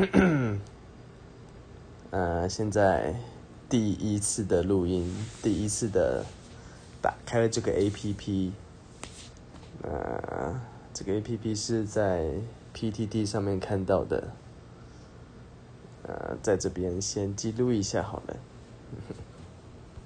呃，现在第一次的录音，第一次的打开了这个 A P P，呃，这个 A P P 是在 P T T 上面看到的，呃，在这边先记录一下好了。